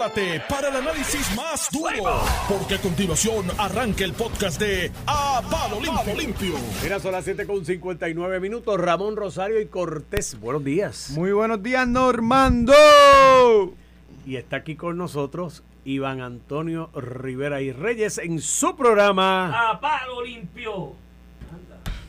prepárate para el análisis más duro, porque a continuación arranca el podcast de A Palo Limpio. Limpio. Mira, son las 7 con 59 minutos. Ramón Rosario y Cortés, buenos días. Muy buenos días, Normando. Y está aquí con nosotros Iván Antonio Rivera y Reyes en su programa. A palo limpio.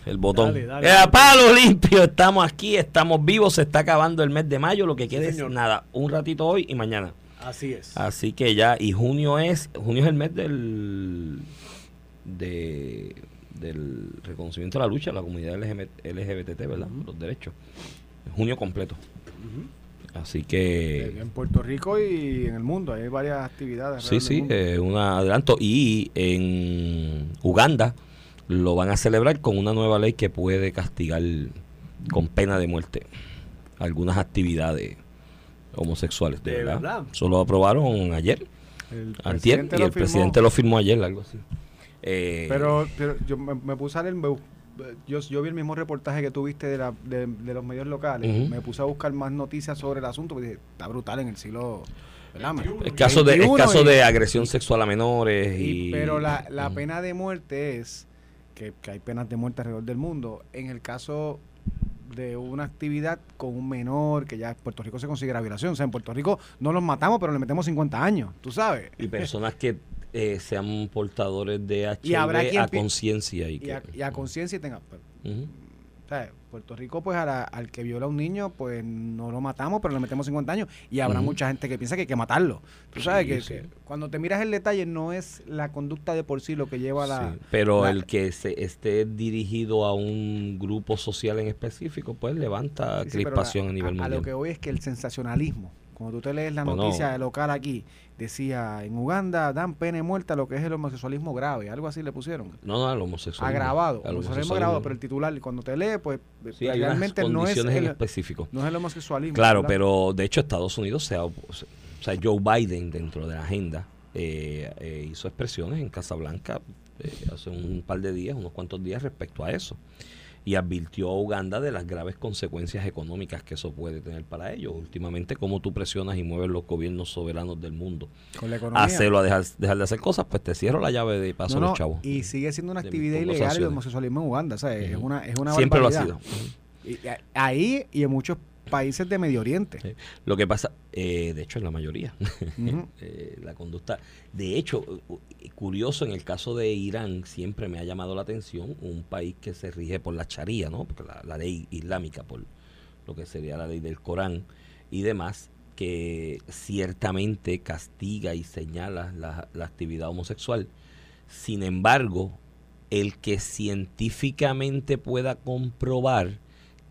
El botón. Dale, dale, Eh, a palo limpio. Estamos aquí, estamos vivos. Se está acabando el mes de mayo. Lo que queda es señor. nada. Un ratito hoy y mañana. Así es. Así que ya. Y junio es. Junio es el mes del. De, del reconocimiento de la lucha de la comunidad LGBT, LGBT ¿verdad? Los derechos. Junio completo. Así que. En Puerto Rico y en el mundo hay varias actividades. Sí, sí, eh, un adelanto. Y en Uganda lo van a celebrar con una nueva ley que puede castigar con pena de muerte algunas actividades homosexuales. De, ¿De verdad. verdad? Eso lo aprobaron ayer, El antier, y el firmó. presidente lo firmó ayer, algo así. Eh, Pero, pero yo me, me puse a leer, me- yo, yo vi el mismo reportaje que tuviste de, la, de, de los medios locales. Me puse a buscar más noticias sobre el asunto porque dije, está brutal en el siglo. el caso, de, el 21 caso y- de agresión sexual a menores. Y, y- pero la, la pena de muerte es que, que hay penas de muerte alrededor del mundo. En el caso de una actividad con un menor, que ya en Puerto Rico se considera violación. O sea, en Puerto Rico no los matamos, pero le metemos 50 años, tú sabes. y personas que eh, sean portadores de Y habrá HIV quien a conciencia. Y, Y a, conciencia y tenga... pero, Ujú. Sea, Puerto Rico, pues a la- al que viola a un niño, pues no lo matamos, pero le metemos 50 años. Y habrá mucha gente que piensa que hay que matarlo. Tú sabes Sí, que, sí. que cuando te miras el detalle no es la conducta de por sí lo que lleva a la... Sí, pero la- el que se esté dirigido a un grupo social en específico, pues levanta crispación la- a nivel a, mundial. lo que voy es que el sensacionalismo, cuando tú te lees la Bueno. noticia local aquí, decía, en Uganda dan pena de muerte a lo que es el homosexualismo grave, algo así le pusieron. No, no, al homosexual. Agravado, Al homosexualismo homosexualismo. agravado, pero el titular, cuando te lee, pues Sí, realmente no es, en el, específico. no es el homosexualismo. Claro, ¿verdad? pero de hecho Estados Unidos se ha o sea, Joe Biden dentro de la agenda eh, eh, hizo expresiones en Casa Blanca eh, hace un par de días, unos cuantos días respecto a eso. Y advirtió a Uganda de las graves consecuencias económicas que eso puede tener para ellos. Últimamente, cómo tú presionas y mueves los gobiernos soberanos del mundo Con la economía. a hacerlo, a dejar, dejar de hacer cosas, pues te cierro la llave de paso No, a los chavos. y sigue siendo una de actividad ilegal el homosexualismo en Uganda, ¿sabes? Es una, es una Siempre lo ha barbaridad. sido. Y- ahí y en muchos países de Medio Oriente. Sí. Lo que pasa, eh, de hecho, en la mayoría, eh, la conducta. De hecho, curioso, en el caso de Irán, siempre me ha llamado la atención un país que se rige por la charía, ¿no? Porque la, la ley islámica, por lo que sería la ley del Corán y demás, que ciertamente castiga y señala la, la actividad homosexual. Sin embargo, el que científicamente pueda comprobar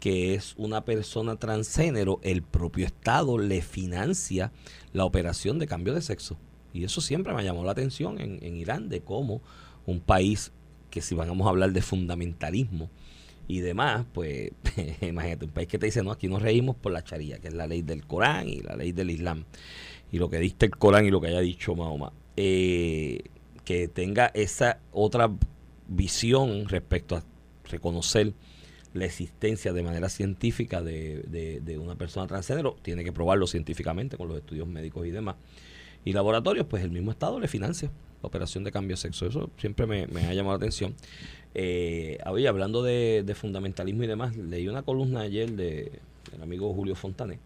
que es una persona transgénero, el propio Estado le financia la operación de cambio de sexo. Y eso siempre me llamó la atención en, en Irán, de cómo un país que si vamos a hablar de fundamentalismo y demás, pues imagínate, un país que te dice, no, aquí nos reímos por la charía, que es la ley del Corán y la ley del Islam. Y lo que dicta el Corán y lo que haya dicho Mahoma. Eh, que tenga esa otra visión respecto a reconocer la existencia de manera científica de, de- una persona transgénero, tiene que probarlo científicamente con los estudios médicos y demás. Y laboratorios, pues el mismo Estado le financia la operación de cambio de sexo. Eso siempre me, ha llamado la atención. Eh, hablando de, de fundamentalismo y demás, leí una columna ayer de, del amigo Julio Fontané,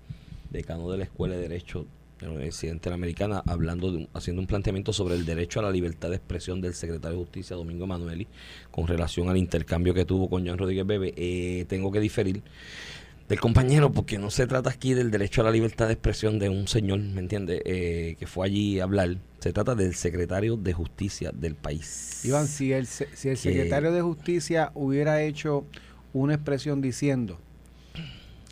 decano de la Escuela de Derecho de la Universidad Interamericana, hablando de haciendo un planteamiento sobre el derecho a la libertad de expresión del secretario de Justicia, Domingo Emanueli, con relación al intercambio que tuvo con Jean Rodríguez Bebe. Eh, tengo que diferir del compañero, porque no se trata aquí del derecho a la libertad de expresión de un señor, ¿me entiende? Eh, que fue allí a hablar. Se trata del secretario de justicia del país. Iván, si el, si el Que- secretario de Justicia hubiera hecho una expresión diciendo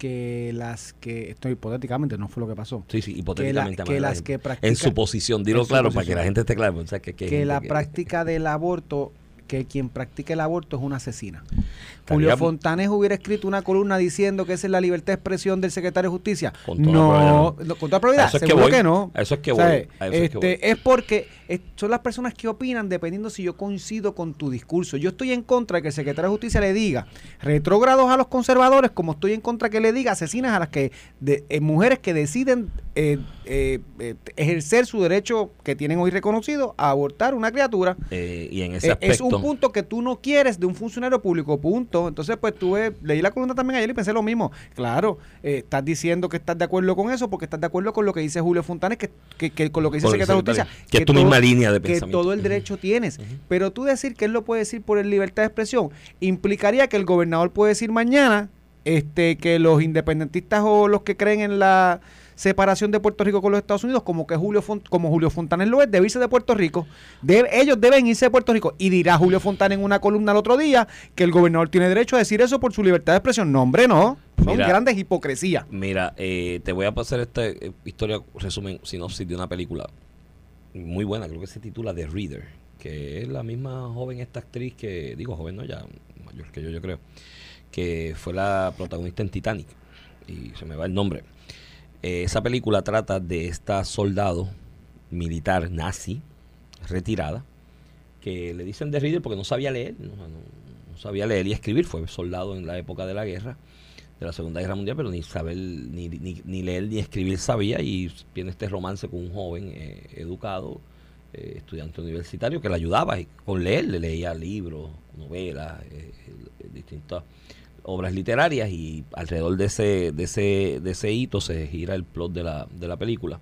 que las que, esto hipotéticamente no fue lo que pasó, Sí, sí, hipotéticamente. que Amanda, las que en practican- su posición, dilo en claro para que posición. la gente esté clara. o sea, que, que que la que- práctica del aborto, que quien practica el aborto es una asesina. Julio Fontanes hubiera escrito una columna diciendo que esa es la libertad de expresión del secretario de Justicia. Con toda no, no, con toda probabilidad, eso es que seguro voy, que no. eso es que voy, es que este, es porque son las personas que opinan dependiendo si yo coincido con tu discurso. Yo estoy en contra de que el secretario de Justicia le diga retrógrados a los conservadores, como estoy en contra que le diga asesinas a las que de, eh, mujeres que deciden eh, eh, ejercer su derecho que tienen hoy reconocido a abortar una criatura. y en ese aspecto, es un punto que tú no quieres de un funcionario público, punto. Entonces, pues tuve, leí la columna también ayer y pensé lo mismo. Claro, estás diciendo que estás de acuerdo con eso porque estás de acuerdo con lo que dice Julio Fontanes, que, que, con lo que dice el secretario de Justicia. Que, es tu misma línea de pensamiento. Que todo el derecho tienes. Pero tú decir que él lo puede decir por el libertad de expresión implicaría que el gobernador puede decir mañana este que los independentistas o los que creen en la separación de Puerto Rico con los Estados Unidos, como que Julio como Julio Fontanes lo es, debe irse de Puerto Rico. ellos deben irse de Puerto Rico. Y dirá Julio Fontanes en una columna el otro día que el gobernador tiene derecho a decir eso por su libertad de expresión. No, hombre, no. Son grandes hipocresías. Mira, eh, te voy a pasar esta eh, historia, resumen, sinopsis de una película muy buena, creo que se titula The Reader, que es la misma joven esta actriz que, digo joven, no, ya mayor que yo, yo creo, que fue la protagonista en Titanic, y se me va el nombre. Eh, esa película trata de esta soldado militar nazi, retirada, que le dicen The Reader porque no sabía leer, no, sabía leer y escribir, fue soldado en la época de la guerra de la Segunda Guerra Mundial, pero ni saber, ni, ni, leer ni escribir sabía y tiene este romance con un joven eh, educado, eh, estudiante universitario, que le ayudaba con leer, le leía libros, novelas, distintas obras literarias y alrededor de ese, de ese, de ese hito se gira el plot de la, de la película.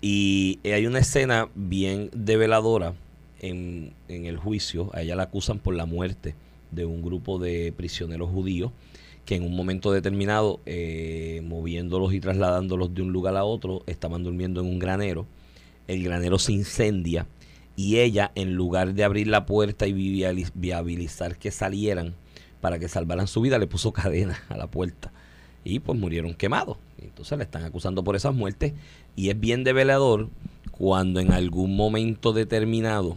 Y hay una escena bien develadora en, en el juicio, a ella la acusan por la muerte de un grupo de prisioneros judíos que en un momento determinado, eh, moviéndolos y trasladándolos de un lugar a otro, estaban durmiendo en un granero. El granero se incendia y ella, en lugar de abrir la puerta y viabilizar que salieran para que salvaran su vida, le puso cadena a la puerta. Y pues murieron quemados. Entonces le están acusando por esas muertes. Y es bien develador cuando en algún momento determinado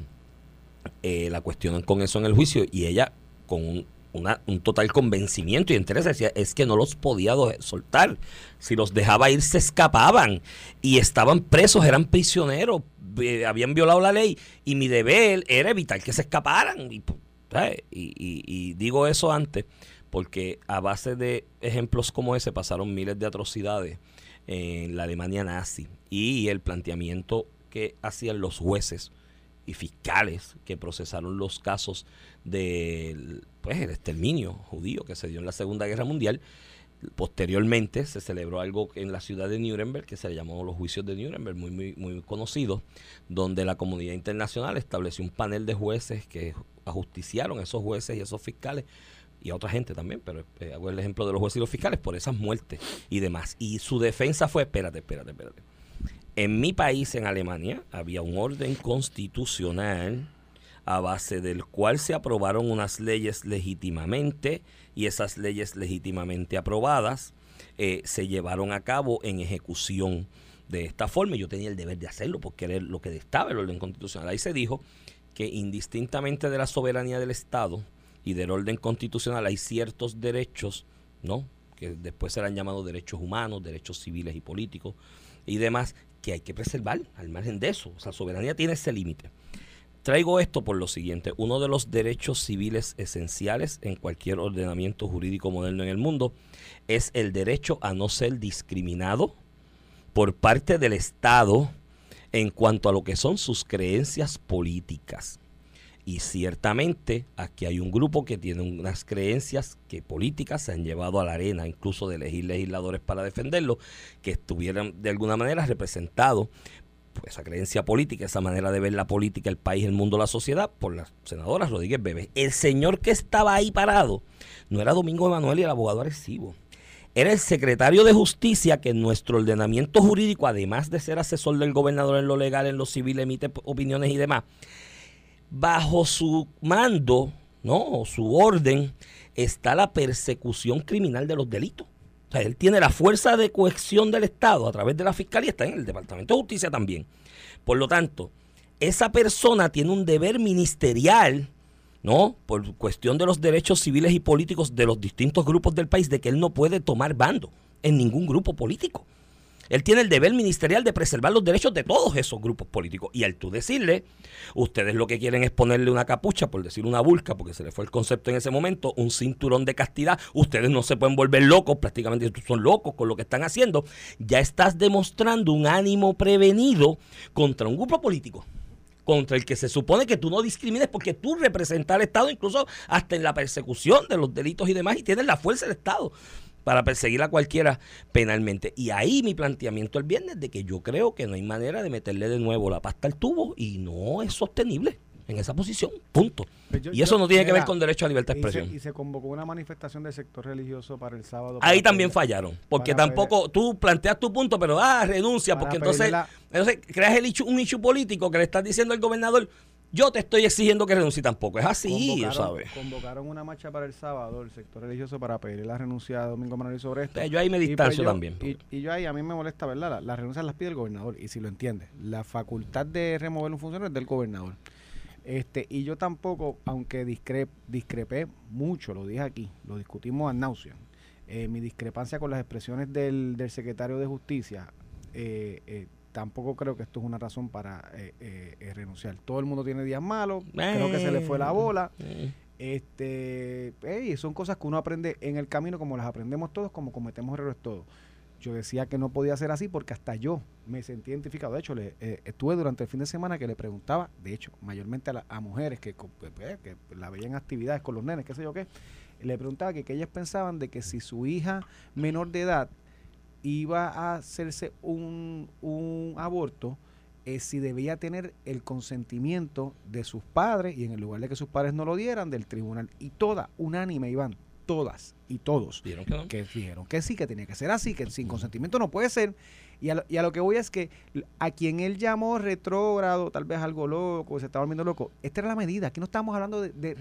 eh, la cuestionan con eso en el juicio y ella con un total convencimiento y interés. Decía, es que no los podía soltar. Si los dejaba ir, se escapaban y estaban presos, eran prisioneros, eh, habían violado la ley y mi deber era evitar que se escaparan. Y, y, digo eso antes porque a base de ejemplos como ese pasaron miles de atrocidades en la Alemania nazi y el planteamiento que hacían los jueces y fiscales que procesaron los casos del pues, el exterminio judío que se dio en la Segunda Guerra Mundial. Posteriormente se celebró algo en la ciudad de Nuremberg que se llamó los juicios de Nuremberg, muy, muy, muy conocidos, donde la comunidad internacional estableció un panel de jueces que ajusticiaron a esos jueces y esos fiscales y a otra gente también, pero eh, hago el ejemplo de los jueces y los fiscales por esas muertes y demás. Y su defensa fue, espérate, espérate, espérate. En mi país, en Alemania, había un orden constitucional a base del cual se aprobaron unas leyes legítimamente y esas leyes legítimamente aprobadas eh, se llevaron a cabo en ejecución de esta forma. Yo tenía el deber de hacerlo porque era lo que estaba el orden constitucional. Ahí se dijo que indistintamente de la soberanía del Estado y del orden constitucional hay ciertos derechos, ¿no? que después serán llamados derechos humanos, derechos civiles y políticos y demás, que hay que preservar al margen de eso. O sea, la soberanía tiene ese límite. Traigo esto por lo siguiente. Uno de los derechos civiles esenciales en cualquier ordenamiento jurídico moderno en el mundo es el derecho a no ser discriminado por parte del Estado en cuanto a lo que son sus creencias políticas. Y ciertamente aquí hay un grupo que tiene unas creencias que políticas se han llevado a la arena, incluso de elegir legisladores para defenderlo, que estuvieran de alguna manera representados pues, esa creencia política, esa manera de ver la política, el país, el mundo, la sociedad, por la senadora Rodríguez Bebe. El señor que estaba ahí parado no era Domingo Emanuel y el abogado Arecibo. Era el secretario de Justicia que en nuestro ordenamiento jurídico, además de ser asesor del gobernador en lo legal, en lo civil, emite opiniones y demás, bajo su mando, ¿no? su orden, está la persecución criminal de los delitos él tiene la fuerza de cohesión del Estado a través de la Fiscalía, está en el Departamento de Justicia también. Por lo tanto, esa persona tiene un deber ministerial, ¿no? Por cuestión de los derechos civiles y políticos de los distintos grupos del país, de que él no puede tomar bando en ningún grupo político. Él tiene el deber ministerial de preservar los derechos de todos esos grupos políticos. Y al tú decirle, ustedes lo que quieren es ponerle una capucha, por decir una vulca, porque se le fue el concepto en ese momento, un cinturón de castidad, ustedes no se pueden volver locos, prácticamente son locos con lo que están haciendo, ya estás demostrando un ánimo prevenido contra un grupo político contra el que se supone que tú no discrimines porque tú representas al Estado incluso hasta en la persecución de los delitos y demás y tienes la fuerza del Estado para perseguir a cualquiera penalmente. Y ahí mi planteamiento el viernes de que yo creo que no hay manera de meterle de nuevo la pasta al tubo y no es sostenible en esa posición, punto. Pues y eso no tiene que ver con derecho a libertad de expresión. Y se, convocó una manifestación del sector religioso para el sábado. Ahí también fallaron, porque tampoco tú planteas tu punto, pero ah, renuncia, porque entonces, entonces creas el un hecho político que le estás diciendo al gobernador, yo te estoy exigiendo que renuncie tampoco. Es así, ¿sabes? Convocaron una marcha para el sábado, el sector religioso, para pedir la renuncia a Domingo Manuel sobre esto. yo ahí me pues, distancio también. Y, yo ahí, a mí me molesta, ¿verdad? Las la renuncias las pide el gobernador, y si lo entiende, la facultad de remover un funcionario es del gobernador. Este, y yo tampoco, aunque discrepé mucho, lo dije aquí, lo discutimos a náusea, eh, mi discrepancia con las expresiones del, del secretario de Justicia, eh, eh, tampoco creo que esto es una razón para renunciar. Todo el mundo tiene días malos, creo que se le fue la bola. Este, y son cosas que uno aprende en el camino, como las aprendemos todos, como cometemos errores todos. Yo decía que no podía ser así porque hasta yo me sentí identificado. De hecho, le, estuve durante el fin de semana que le preguntaba, de hecho, mayormente a, mujeres que, que, la veían actividades con los nenes, qué sé yo qué, le preguntaba que, que ellas pensaban de que si su hija menor de edad iba a hacerse un, un aborto, eh, si debía tener el consentimiento de sus padres y en el lugar de que sus padres no lo dieran, del tribunal. Y toda, unánime, Iván, todas y todos que, dijeron que sí, que tenía que ser así, que sin consentimiento no puede ser. Y a, lo, y a lo que voy es que a quien él llamó retrógrado, tal vez algo loco, se estaba volviendo loco, esta era la medida. Aquí no estamos hablando de, de,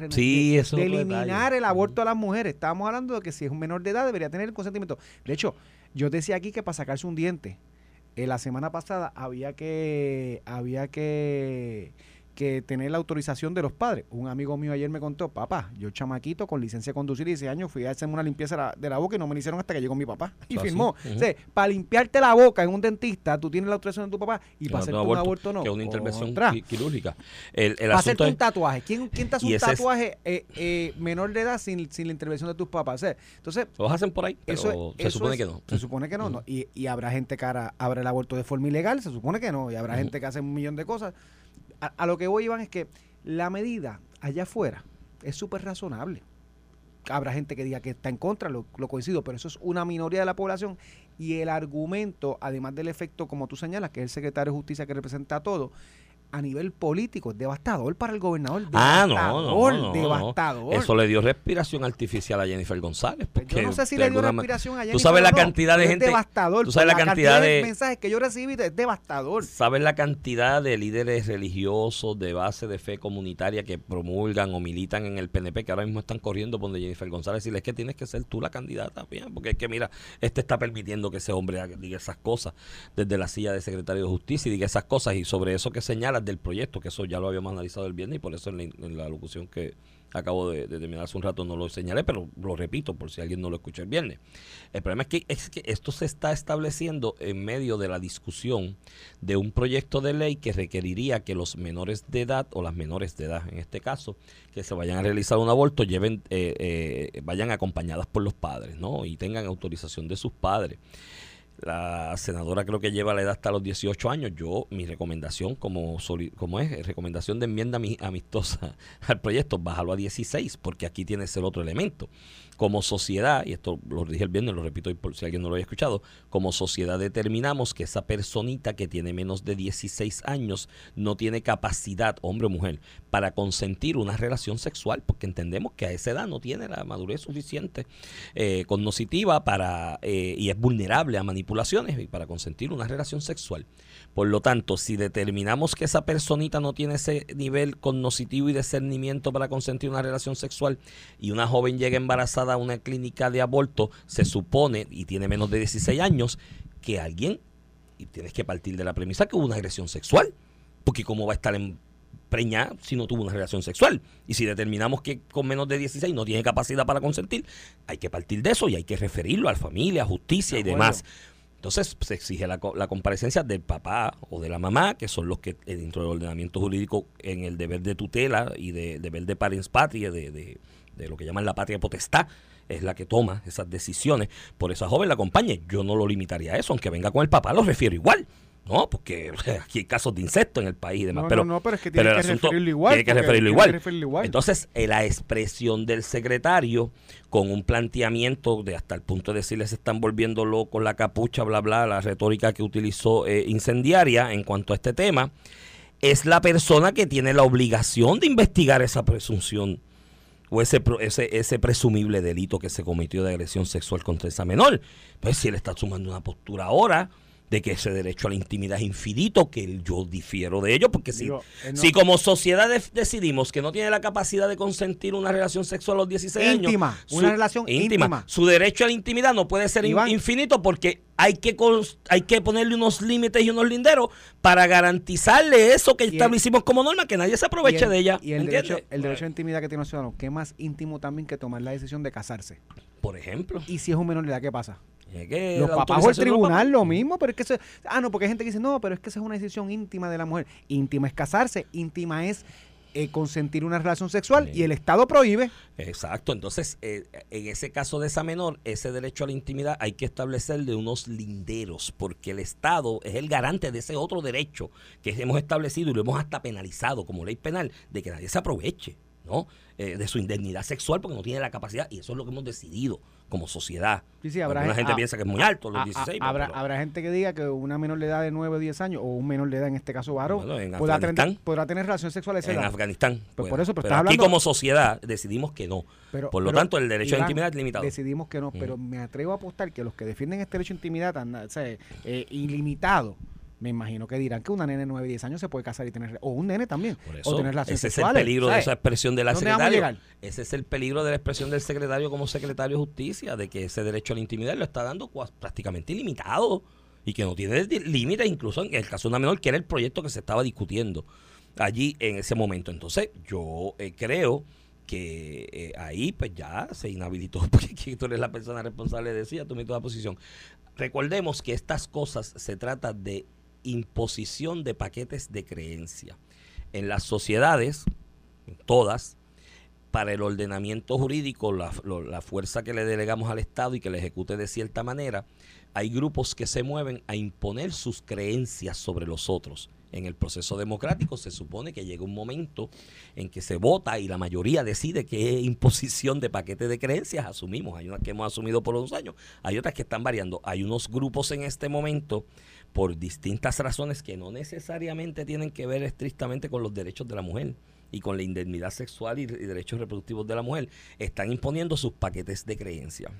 eliminar el aborto a las mujeres, estábamos hablando de que si es un menor de edad debería tener el consentimiento. De hecho, yo decía aquí que para sacarse un diente, eh, la semana pasada había que, había que que tener la autorización de los padres. Un amigo mío ayer me contó, papá, yo chamaquito con licencia de conducir 16 años fui a hacerme una limpieza de la, boca y no me la hicieron hasta que llegó mi papá. Y firmó. o sea, para limpiarte la boca en un dentista, tú tienes la autorización de tu papá y para hacerte un aborto no. Que una intervención quirúrgica. El, el para hacerte un tatuaje. ¿Quién, quién te hace un tatuaje eh, eh, menor de edad sin, sin, la intervención de tus papás? O entonces... Los hacen por ahí, pero eso, se supone que no. Se supone que no. no. Y, y, habrá gente que hará, habrá el aborto de forma ilegal, se supone que no. Y habrá gente que hace un millón de cosas a, lo que voy, Iván, es que la medida allá afuera es súper razonable. Habrá gente que diga que está en contra, lo, lo, coincido, pero eso es una minoría de la población. Y el argumento, además del efecto, como tú señalas, que es el secretario de Justicia que representa a todo, a nivel político es devastador para el gobernador. Ah, no, no, devastador. Eso le dio respiración artificial a Jennifer González. yo no sé si le dio respiración a Jennifer. Tú sabes la cantidad de gente. Es devastador. Tú sabes la, cantidad, de, mensajes que yo recibí es devastador. Sabes la cantidad de líderes religiosos de base de fe comunitaria que promulgan o militan en el PNP que ahora mismo están corriendo por donde Jennifer González y es que tienes que ser tú la candidata, bien, porque es que mira, este está permitiendo que ese hombre diga esas cosas desde la silla de secretario de justicia y diga esas cosas y sobre eso que del proyecto, que eso ya lo habíamos analizado el viernes y por eso en la, locución que acabo de, terminar hace un rato no lo señalé, pero lo repito por si alguien no lo escuchó el viernes. El problema es que, es que esto se está estableciendo en medio de la discusión de un proyecto de ley que requeriría que los menores de edad, o las menores de edad en este caso, que se vayan a realizar un aborto, lleven, eh, eh, vayan acompañadas por los padres, ¿no? Y tengan autorización de sus padres. La senadora creo que lleva la edad hasta los 18 años. Yo, mi recomendación como, como es, recomendación de enmienda amistosa al proyecto, bájalo a 16, porque aquí tienes el otro elemento como sociedad, y esto lo dije el viernes, lo repito por si alguien no lo había escuchado, como sociedad determinamos que esa personita que tiene menos de 16 años no tiene capacidad, hombre o mujer, para consentir una relación sexual, porque entendemos que a esa edad no tiene la madurez suficiente eh, cognoscitiva para, eh, y es vulnerable a manipulaciones y para consentir una relación sexual. Por lo tanto, si determinamos que esa personita no tiene ese nivel cognoscitivo y discernimiento para consentir una relación sexual y una joven llega embarazada a una clínica de aborto, se supone, y tiene menos de 16 años, que alguien, y tienes que partir de la premisa que hubo una agresión sexual, porque cómo va a estar preñada si no tuvo una relación sexual. Y si determinamos que con menos de 16 no tiene capacidad para consentir, hay que partir de eso y hay que referirlo a la familia, a justicia y demás. Entonces se exige la, la, comparecencia del papá o de la mamá, que son los que eh, dentro del ordenamiento jurídico en el deber de tutela y de deber de parens patria, de, de, de lo que llaman la patria potestad, es la que toma esas decisiones. Por esa joven la acompañe. Yo no lo limitaría a eso, aunque venga con el papá, lo refiero igual. No, porque aquí hay casos de insectos en el país y demás. pero, no, pero es que tiene que referirlo igual. Tiene que referirlo igual. Entonces, eh, la expresión del secretario con un planteamiento de hasta el punto de decirle se están volviendo locos la capucha, bla, bla, la retórica que utilizó eh, incendiaria en cuanto a este tema, es la persona que tiene la obligación de investigar esa presunción o ese, ese, ese presumible delito que se cometió de agresión sexual contra esa menor. Pues si él está sumando una postura ahora de que ese derecho a la intimidad es infinito, que yo difiero de ello, porque si, si como sociedad decidimos que no tiene la capacidad de consentir una relación sexual a los 16 años, una relación íntima, su derecho a la intimidad no puede ser infinito porque hay que hay que ponerle unos límites y unos linderos para garantizarle eso que establecimos como norma, que nadie se aproveche de ella. Y el derecho, el derecho a intimidad que tiene un ciudadano, es más íntimo también que tomar la decisión de casarse. Por ejemplo. Y si es un menor de edad, ¿qué pasa? Los papás o el tribunal lo mismo, pero es que eso, ah no, porque hay gente que dice, "No, pero es que esa es una decisión íntima de la mujer." Íntima es casarse, íntima es eh, consentir una relación sexual y el Estado prohíbe. Exacto, entonces eh, en ese caso de esa menor, ese derecho a la intimidad hay que establecerle unos linderos, porque el Estado es el garante de ese otro derecho que hemos establecido y lo hemos hasta penalizado como ley penal, de que nadie se aproveche. ¿no? Eh, de su indemnidad sexual porque no tiene la capacidad y eso es lo que hemos decidido como sociedad. Sí, habrá, gente piensa que es muy alto, los 16. habrá, habrá gente que diga que una menor de edad de 9 o 10 años, o un menor de edad, en este caso varón, podrá, tener, podrá tener relaciones sexuales. En Afganistán. Pues por eso, pero, aquí como sociedad decidimos que no. por lo tanto, el derecho a intimidad es limitado. Decidimos que no, pero me atrevo a apostar que los que defienden este derecho a intimidad o sea, eh, ilimitado, me imagino que dirán que una nene de 9, 10 años se puede casar y tener, o un nene también, o tener relaciones Ese es el peligro de esa expresión de la secretaria. Ese es el peligro de la expresión del secretario como secretario de justicia, de que ese derecho a la intimidad lo está dando prácticamente ilimitado y que no tiene límites, incluso en el caso de una menor, que era el proyecto que se estaba discutiendo allí en ese momento. Entonces, yo eh, creo que eh, ahí pues ya se inhabilitó, porque tú eres la persona responsable de decir, tú la posición. Recordemos que estas cosas se trata de imposición de paquetes de creencia. En las sociedades, todas, para el ordenamiento jurídico, la, fuerza que le delegamos al Estado y que le ejecute de cierta manera, hay grupos que se mueven a imponer sus creencias sobre los otros. En el proceso democrático se supone que llega un momento en que se vota y la mayoría decide qué imposición de paquete de creencias asumimos. Hay unas que hemos asumido por unos años, hay otras que están variando. Hay unos grupos en este momento por distintas razones que no necesariamente tienen que ver estrictamente con los derechos de la mujer y con la indemnidad sexual y, derechos reproductivos de la mujer, están imponiendo sus paquetes de creencia.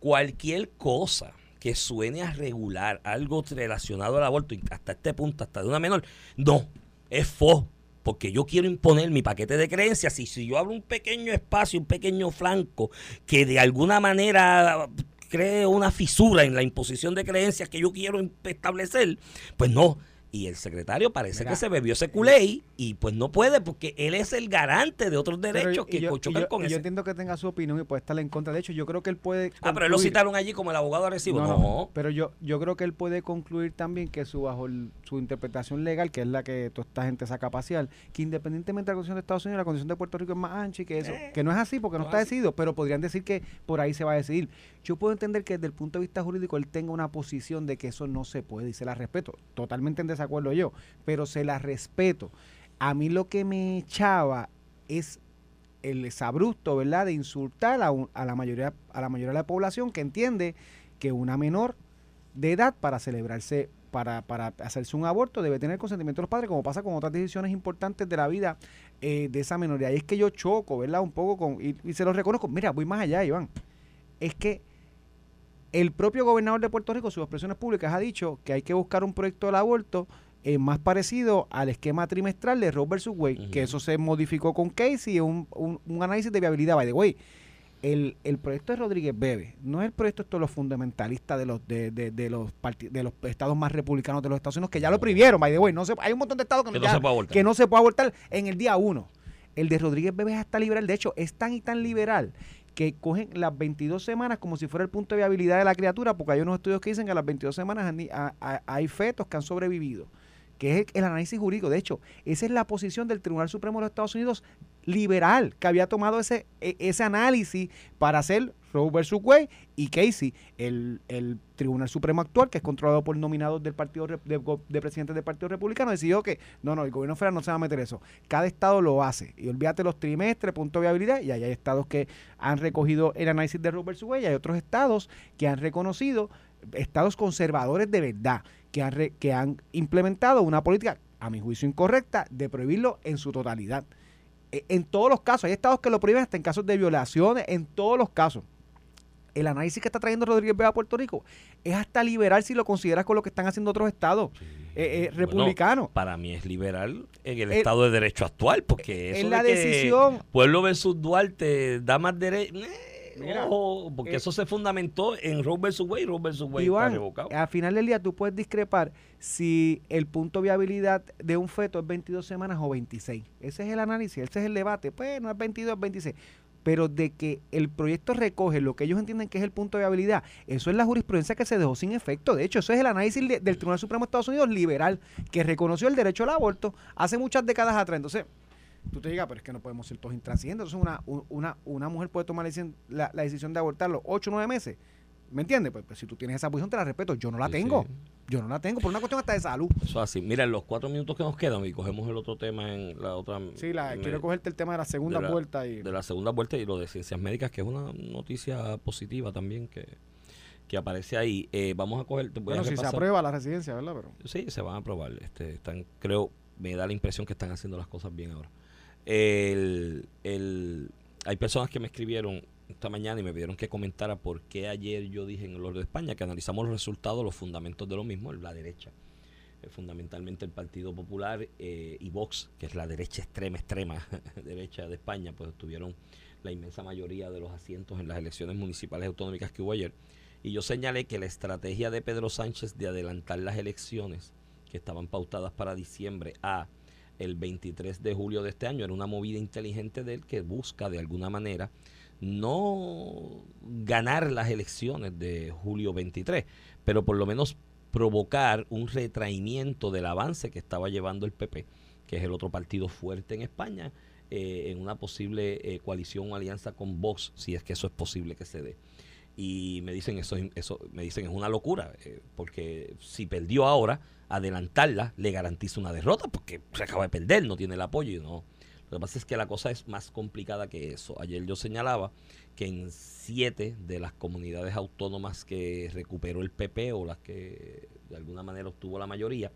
Cualquier cosa que suene a regular algo relacionado al aborto, hasta este punto, hasta de una menor, no, es fo, porque yo quiero imponer mi paquete de creencias y si yo abro un pequeño espacio, un pequeño flanco que de alguna manera cree una fisura en la imposición de creencias que yo quiero establecer, pues no, y el secretario parece que se bebió ese culé y pues no puede porque él es el garante de otros derechos que yo, chocan con Yo entiendo que tenga su opinión y puede estar en contra. De hecho, yo creo que él puede. Ah, pero él lo citaron allí como el abogado agresivo. No, pero yo, yo creo que él puede concluir también que su bajo su interpretación legal, que es la que toda esta gente saca parcial, que independientemente de la condición de Estados Unidos, la condición de Puerto Rico es más ancha y que eso. Eh. que no es así porque no, está decidido, pero podrían decir que por ahí se va a decidir. Yo puedo entender que desde el punto de vista jurídico él tenga una posición de que eso no se puede y se la respeto. Totalmente en desacuerdo yo, pero se la respeto. A mí lo que me echaba es el sabrusto, ¿verdad?, de insultar a, a, la mayoría, a la mayoría de la población que entiende que una menor de edad para celebrarse, para, para hacerse un aborto, debe tener consentimiento de los padres, como pasa con otras decisiones importantes de la vida eh, de esa minoría. Y es que yo choco, ¿verdad?, un poco con, y, se lo reconozco. Mira, voy más allá, Iván. Es que el propio gobernador de Puerto Rico, sus expresiones públicas, ha dicho que hay que buscar un proyecto del aborto eh, más parecido al esquema trimestral de Roe vs. Wade, que eso se modificó con Casey, un, un, análisis de viabilidad. By the way, el, el proyecto de Rodríguez Bebe no es el proyecto de los fundamentalistas de los de, de, de los de los estados más republicanos de los Estados Unidos que ya lo prohibieron, by the way. No se, hay un montón de estados que, no, se que no se puede abortar en el día uno. El de Rodríguez Bebe es hasta liberal. De hecho, es tan y tan liberal que cogen las 22 semanas como si fuera el punto de viabilidad de la criatura, porque hay unos estudios que dicen que a las 22 semanas hay fetos que han sobrevivido, que es el, el análisis jurídico. De hecho, esa es la posición del Tribunal Supremo de los Estados Unidos liberal, que había tomado ese, e- ese análisis para hacer Roe Wade y Casey, el, el Tribunal Supremo actual, que es controlado por nominados del partido de, presidentes del Partido Republicano, decidió que no, no, el gobierno federal no se va a meter eso. Cada estado lo hace. Y olvídate los trimestres, punto de viabilidad, y ahí hay estados que han recogido el análisis de Roe Wade, y hay otros estados que han reconocido, estados conservadores de verdad, que han, re- que han implementado una política, a mi juicio incorrecta, de prohibirlo en su totalidad. E- En todos los casos, hay estados que lo prohíben hasta en casos de violaciones, en todos los casos. El análisis que está trayendo Rodríguez Vega a Puerto Rico es hasta liberal si lo consideras con lo que están haciendo otros estados eh, eh, Bueno, republicanos. para mí es liberal en el El- Estado de Derecho actual, porque es eso la de que decisión. Pueblo versus Duarte da más derecho. Mira, porque eh, eso se fundamentó en Roe versus Wade. Roe versus Wade está Iván, revocado. al final del día tú puedes discrepar si el punto de viabilidad de un feto es 22 semanas o 26. Ese es el análisis, ese es el debate. Pues no es 22, es 26. Pero de que el proyecto recoge lo que ellos entienden que es el punto de viabilidad, eso es la jurisprudencia que se dejó sin efecto. De hecho, eso es el análisis de- del Tribunal Supremo de Estados Unidos liberal, que reconoció el derecho al aborto hace muchas décadas atrás. Entonces, tú te digas, pero es que no podemos ser todos intransigentes. Entonces, una, un- una, una mujer puede tomar la, la decisión de abortar los 8 o 9 meses. ¿Me entiendes? Pues, pues si tú tienes esa posición, te la respeto. Yo no la Sí, tengo. sí. Yo no la tengo por una cuestión hasta de salud. Eso así. Mira, en los cuatro minutos que nos quedan, y cogemos el otro tema en la otra. Sí, la, me- quiero cogerte el tema de la segunda de la- vuelta y de la segunda vuelta y lo de ciencias médicas, que es una noticia positiva también que, que aparece ahí. Eh, vamos a coger. voy a bueno, si se aprueba la residencia, ¿verdad? Pero Sí, se van a aprobar. Este, están, creo, me da la impresión que están haciendo las cosas bien ahora. El, el, hay personas que me escribieron esta mañana y me pidieron que comentara por qué ayer yo dije en el Orden de España que analizamos los resultados, los fundamentos de lo mismo, la derecha. Eh, fundamentalmente el Partido Popular eh, y Vox, que es la derecha extrema, extrema derecha de España, pues tuvieron la inmensa mayoría de los asientos en las elecciones municipales autonómicas que hubo ayer. Y yo señalé que la estrategia de Pedro Sánchez de adelantar las elecciones que estaban pautadas para diciembre a el 23 de julio de este año era una movida inteligente de él que busca de alguna manera no ganar las elecciones de julio 23, pero por lo menos provocar un retraimiento del avance que estaba llevando el PP, que es el otro partido fuerte en España, eh, en una posible eh, coalición o alianza con Vox, si es que eso es posible que se dé. Y me dicen eso, es- eso me dicen es una locura eh, porque si perdió ahora adelantarla le garantiza una derrota porque se acaba de perder no tiene el apoyo y no lo que pasa es que la cosa es más complicada que eso. Ayer yo señalaba que en siete de las comunidades autónomas que recuperó el PP o las que de alguna manera obtuvo la mayoría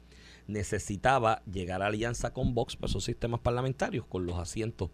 necesitaba llegar a alianza con Vox para esos sistemas parlamentarios con los asientos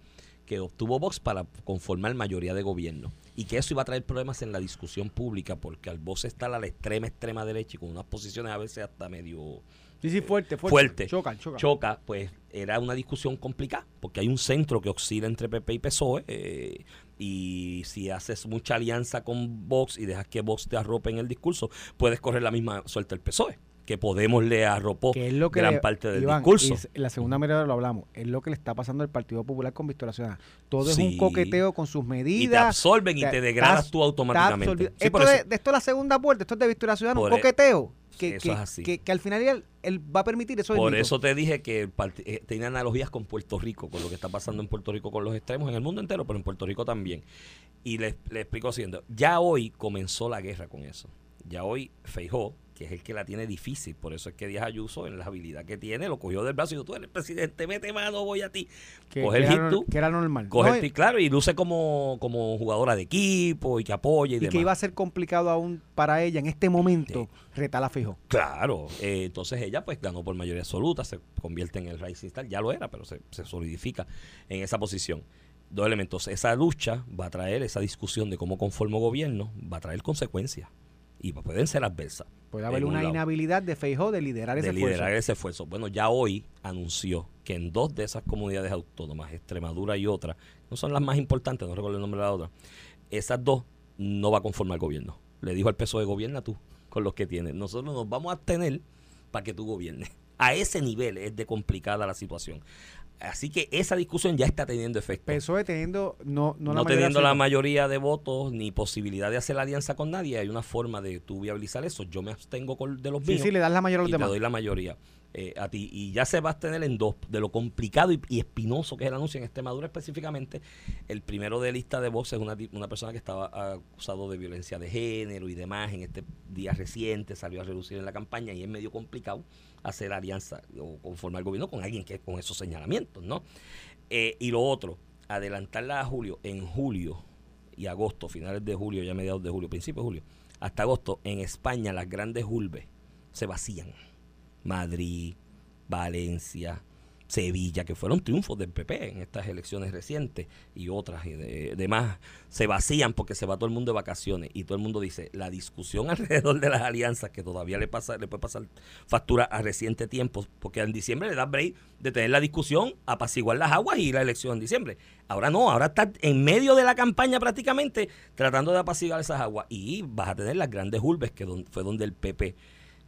que obtuvo Vox para conformar mayoría de gobierno. Y que eso iba a traer problemas en la discusión pública porque al Vox está a la extrema extrema derecha y con unas posiciones a veces hasta medio sí, sí, fuerte, fuerte. fuerte Chocan, chocan. choca, pues era una discusión complicada, porque hay un centro que oscila entre PP y PSOE, eh, y si haces mucha alianza con Vox y dejas que Vox te arrope en el discurso, puedes correr la misma suerte el PSOE, que Podemos le arropó que es lo que gran le- parte del Iván, discurso. y la segunda mirada lo hablamos, es lo que le está pasando al Partido Popular con Victoria Ciudadana. Todo es un coqueteo con sus Y medidas. te absorben y te degradas tú automáticamente. Sí, esto, de, esto es la segunda vuelta, esto es de Victoria Ciudadana, un Por e- coqueteo. Que, eso que, es así. que- que al final él, él va a permitir eso. Por eso te dije que eh, tiene analogías con Puerto Rico, con lo que está pasando en Puerto Rico con los extremos, en el mundo entero, pero en Puerto Rico también. Y le, le explico haciendo, ya hoy comenzó la guerra con eso. Ya hoy Feijó, que es el que la tiene difícil, por eso es que Díaz Ayuso, en la habilidad que tiene, lo cogió del brazo y dijo, tú eres el presidente, mete mano, voy a ti. que, coge el que hit era, tú, que era normal. Coge No, el claro, y luce como, como jugadora de equipo y que apoya y, y demás. que iba a ser complicado aún para ella en este momento retar a Fijo. Claro, eh, entonces ella pues ganó por mayoría absoluta, se convierte en el Rising Star, ya lo era, pero se, se solidifica en esa posición. Dos elementos, esa lucha va a traer, esa discusión de cómo conformo gobierno, va a traer consecuencias y pueden ser adversas. Puede haber un una inhabilidad de Feijó de liderar de ese liderar esfuerzo. ese esfuerzo. Bueno, ya hoy anunció que en dos de esas comunidades autónomas, Extremadura y otra, no son las más importantes, no recuerdo el nombre de la otra, esas dos no va a conformar el gobierno. Le dijo al PSOE, gobierna tú con los que tienes. Nosotros nos vamos a abstener para que tú gobiernes. A ese nivel es de complicada la situación. Así que esa discusión ya está teniendo efecto. PSOE teniendo no, no, no la teniendo la mayoría de votos ni posibilidad de hacer la alianza con nadie, hay una forma de tú viabilizar eso. Yo me abstengo con- de los Sí, míos sí, le das la mayoría a los te demás. doy la mayoría eh, a ti. Y ya se va a tener en dos, de lo complicado y, y espinoso que es el anuncio en Extremadura específicamente. El primero de lista de Vox es una, una persona que estaba acusado de violencia de género y demás en este día reciente, salió a reducir en la campaña y es medio complicado hacer alianza o conformar gobierno con alguien que con esos señalamientos, ¿no? Eh, y lo otro, adelantarla a julio, en julio y agosto, finales de julio, ya mediados de julio, principios de julio, hasta agosto, en España las grandes urbes se vacían. Madrid, Valencia, Sevilla, que fueron triunfos del PP en estas elecciones recientes y otras y de- demás, se vacían porque se va todo el mundo de vacaciones y todo el mundo dice, la discusión alrededor de las alianzas que todavía le pasa le puede pasar factura a reciente tiempo, porque en diciembre le da break de tener la discusión, apaciguar las aguas y la elección en diciembre. Ahora no, ahora está en medio de la campaña prácticamente tratando de apaciguar esas aguas y vas a tener las grandes urbes que fue donde el PP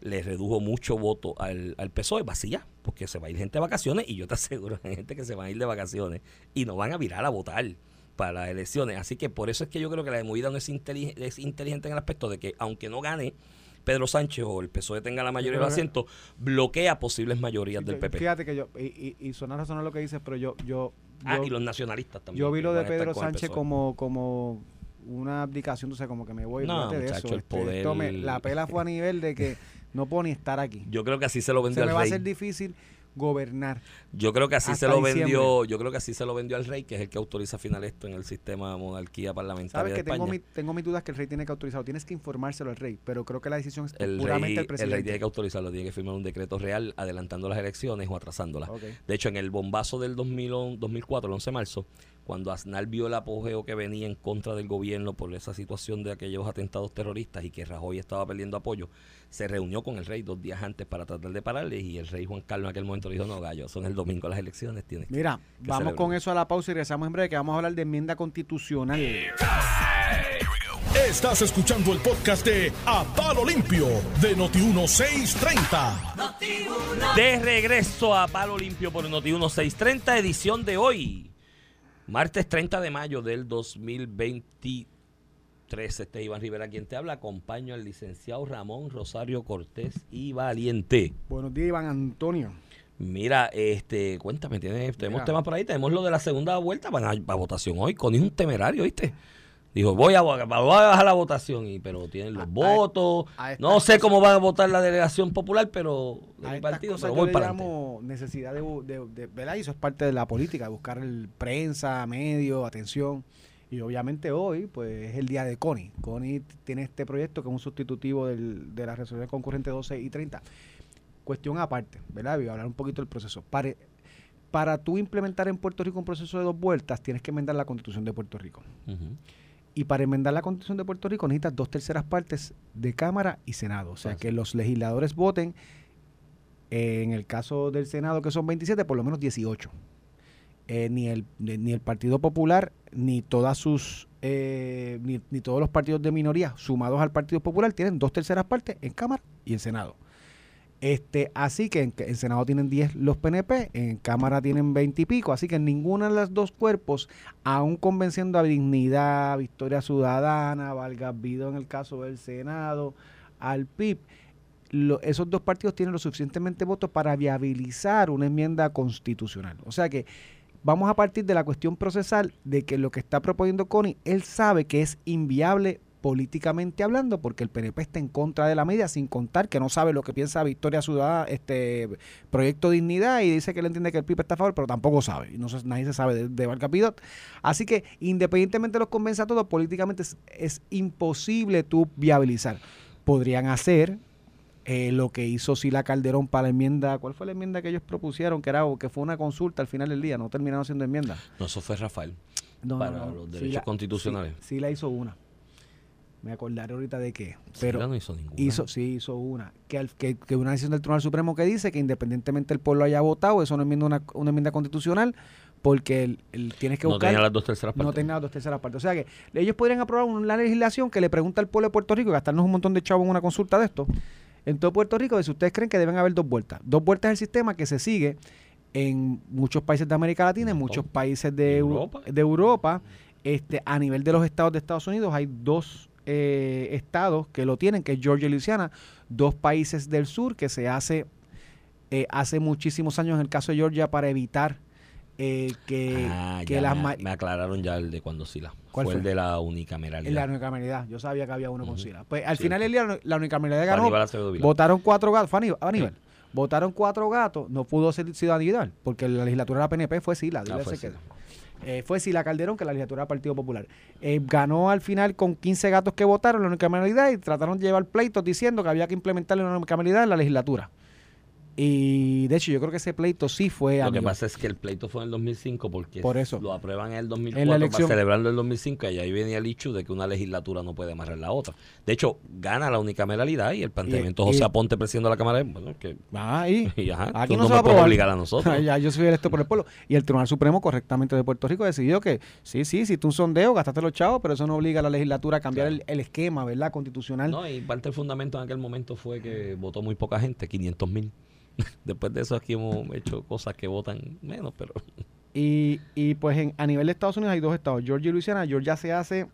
le redujo mucho voto al, al PSOE, vacía, porque se va a ir gente de vacaciones y yo te aseguro, hay gente que se va a ir de vacaciones y no van a virar a votar para las elecciones. Así que por eso es que yo creo que la movida no es, inteli- es inteligente en el aspecto de que aunque no gane Pedro Sánchez o el PSOE tenga la mayoría de los asientos, bloquea posibles mayorías del PP. Fíjate que yo, y, y, y sonar lo que dices, pero yo, yo, Ah, yo, y los nacionalistas también. yo vi lo de Pedro Sánchez PSOE. como, como una abdicación, o sea, como que me voy, No, olvídate de muchacho, eso. el este, poder- esto me- la pela fue a nivel de que no puedo ni estar aquí. Yo creo que así se lo Se vendió me al va a rey. ser difícil gobernar. Yo creo que así se lo vendió, yo creo que así se lo vendió al rey, que es el que autoriza final esto en el sistema de monarquía parlamentaria Sabes de que tengo, mi, tengo mis dudas que el rey tiene que autorizarlo. Tienes que informárselo al rey, pero creo que la decisión es el puramente rey, el el presidente. rey tiene que autorizarlo, tiene que firmar un decreto real adelantando las elecciones o atrasándolas. De hecho, en el bombazo del 2000 2004, el 11 de marzo, cuando Aznar vio el apogeo que venía en contra del gobierno por esa situación de aquellos atentados terroristas y que Rajoy estaba perdiendo apoyo, se reunió con el rey dos días antes para tratar de pararle y el rey Juan Carlos en aquel momento le dijo, no, gallo, son el domingo las elecciones, tienes que... Mira, que vamos celebrar. con eso a la pausa y regresamos en breve, que vamos a hablar de enmienda constitucional. Estás escuchando el podcast de A Palo Limpio de Noti1630. De regreso a Palo Limpio por Noti 1630, edición de hoy, martes 30 de mayo del 2023. Este es Iván Rivera quien te habla. Acompaño al licenciado Ramón Rosario Cortés y Valiente. Buenos días, Iván Antonio. Mira, este, cuéntame, ¿tienes, tenemos temas por ahí. Tenemos lo de la segunda vuelta para, para votación hoy. Con un temerario, ¿viste? Dijo, voy a, voy a bajar la votación, y, pero tienen los A- votos. a no sé cómo va a votar la delegación popular, pero de mi partido, pero voy para necesidad de, de, de- ¿verdad? Y eso es parte de la política, de buscar el prensa, medio, atención. Y obviamente hoy, pues, es el día de Connie. Connie tiene este proyecto que es un sustitutivo del- de la resolución concurrente 12 y 30. Cuestión aparte, ¿verdad? Voy a hablar un poquito del proceso. Para, para tú implementar en Puerto Rico un proceso de dos vueltas, tienes que enmendar la constitución de Puerto Rico. Ujú. Y para enmendar la Constitución de Puerto Rico necesitas dos terceras partes de Cámara y Senado. O sea, Así. que los legisladores voten, eh, en el caso del Senado, que son 27, por lo menos 18. Eh, ni, el, ni ni el Partido Popular, ni todas sus, eh, ni, ni todos los partidos de minoría sumados al Partido Popular tienen dos terceras partes en Cámara y en Senado. Este, así que en, en Senado tienen 10 los PNP, en Cámara tienen 20 y pico, así que en ninguna de las dos cuerpos, aún convenciendo a Dignidad, Victoria Ciudadana, Valgas Vido en el caso del Senado, al PIB, esos dos partidos tienen lo suficientemente votos para viabilizar una enmienda constitucional. O sea que vamos a partir de la cuestión procesal de que lo que está proponiendo Connie, él sabe que es inviable políticamente hablando, porque el PNP está en contra de la medida, sin contar que no sabe lo que piensa Victoria Ciudadana, este Proyecto Dignidad, y dice que él entiende que el PIB está a favor, pero tampoco sabe, y no se- nadie se sabe de, de. Así que, independientemente de los convenza a todos, políticamente es, es imposible tú viabilizar. Podrían hacer eh, lo que hizo Sila Calderón para la enmienda, ¿cuál fue la enmienda que ellos propusieron? Que era que fue una consulta al final del día, no terminaron siendo enmienda. No, eso fue Rafael. No, Para no, no. los derechos la- constitucionales. Sí, sí la hizo una. Me acordaré ahorita de qué. Pero no hizo ninguna. hizo, sí hizo una. Que, al- que, que una decisión del Tribunal Supremo que dice que independientemente el pueblo haya votado, eso no enmienda una, una enmienda constitucional, porque el, el- tienes que no buscar. tenía las dos terceras partes. no tenga las dos terceras partes. O sea que ellos podrían aprobar una legislación que le pregunta al pueblo de Puerto Rico, gastarnos un montón de chavos en una consulta de esto, en todo Puerto Rico de si ustedes creen que deben haber dos vueltas. Dos vueltas es el sistema que se sigue en muchos países de América Latina, en muchos países de Europa. de Europa. Este, a nivel de los estados de Estados Unidos hay dos eh, estados que lo tienen, que es Georgia y Luisiana, dos países del sur que se hace eh, hace muchísimos años en el caso de Georgia para evitar eh, que, Ah, que las me, me aclararon ya el de cuando Sila. ¿Cuál fue, fue? el de la unicameralidad. la unicameralidad. Yo sabía que había uno con. Sila. Pues al Sí. final del día la unicameralidad ganó. Votaron cuatro gatos. Fue Aníbal. Aníbal. Votaron cuatro gatos. No pudo ser ciudad individual. Porque la legislatura de la PNP fue Sila. Ah, fue se Sila. Eh, fue Sila Calderón, que la legislatura del Partido Popular. Eh, ganó al final con 15 gatos que votaron la unicameralidad y trataron de llevar pleitos diciendo que había que implementar la unicameralidad en la legislatura. Y de hecho, yo creo que ese pleito sí fue Lo que pasa es que el pleito fue en el 2005 porque Por eso. lo aprueban en el 2004 En la elección. para celebrarlo el 2005 y ahí venía el hecho de que una legislatura no puede amarrar la otra. De hecho, gana la unicameralidad y el planteamiento Y- José y- Aponte, presidente de la Cámara, bueno, que Ah, ahí. y ajá, Aquí no no, se me puedes obligar a nosotros. ya yo soy electo por el pueblo. Y el Tribunal Supremo correctamente de Puerto Rico decidió que sí, sí, si tú un sondeo, gastaste los chavos, pero eso no obliga a la legislatura a cambiar Claro. el, el esquema, ¿verdad? Constitucional. No, y parte del fundamento en aquel momento fue que votó muy poca gente, 500 mil. Después de eso aquí hemos hecho cosas que votan menos, pero Y, y pues en, a nivel de Estados Unidos hay dos estados, Georgia y Luisiana. Georgia se hace